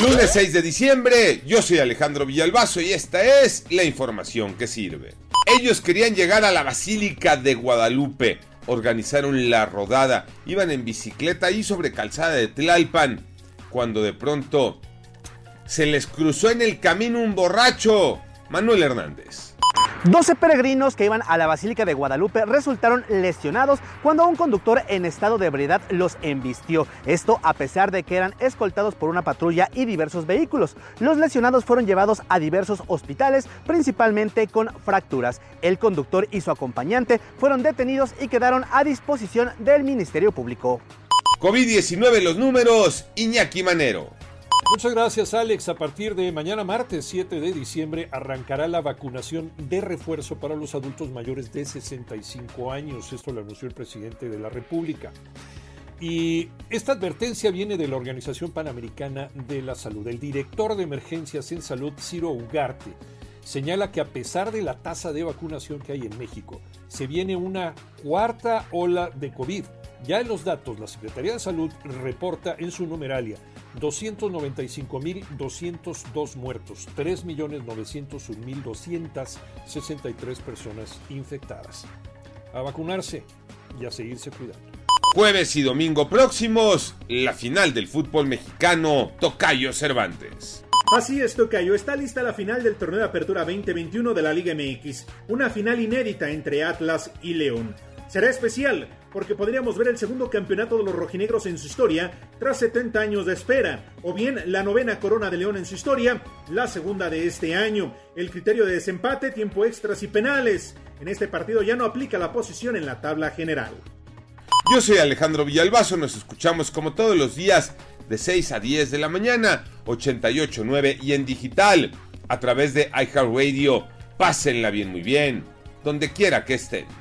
Lunes 6 de diciembre, yo soy Alejandro Villalbazo y esta es la información que sirve. Ellos querían llegar a la Basílica de Guadalupe, organizaron la rodada, iban en bicicleta y sobre calzada de Tlalpan, cuando de pronto se les cruzó en el camino un borracho, Manuel Hernández. 12 peregrinos que iban a la Basílica de Guadalupe resultaron lesionados cuando un conductor en estado de ebriedad los embistió. Esto a pesar de que eran escoltados por una patrulla y diversos vehículos. Los lesionados fueron llevados a diversos hospitales, principalmente con fracturas. El conductor y su acompañante fueron detenidos y quedaron a disposición del Ministerio Público. COVID-19 los números, Iñaki Manero. Muchas gracias Alex. A partir de mañana martes 7 de diciembre arrancará la vacunación de refuerzo para los adultos mayores de 65 años. Esto lo anunció el presidente de la República. Y esta advertencia viene de la Organización Panamericana de la Salud. El director de emergencias en salud, Ciro Ugarte, señala que a pesar de la tasa de vacunación que hay en México, se viene una cuarta ola de COVID. Ya en los datos, la Secretaría de Salud reporta en su numeralia 295.202 muertos, 3.901.263 personas infectadas. A vacunarse y a seguirse cuidando. Jueves y domingo próximos, la final del fútbol mexicano, Tocayo Cervantes. Así es, Tocayo. Está lista la final del torneo de apertura 2021 de la Liga MX. Una final inédita entre Atlas y León. Será especial porque podríamos ver el segundo campeonato de los rojinegros en su historia tras 70 años de espera, o bien la novena corona de León en su historia, la segunda de este año. El criterio de desempate, tiempo extras y penales. En este partido ya no aplica la posición en la tabla general. Yo soy Alejandro Villalbazo, nos escuchamos como todos los días de 6 a 10 de la mañana, 88.9 y en digital a través de iHeartRadio. Pásenla bien, muy bien, donde quiera que estén.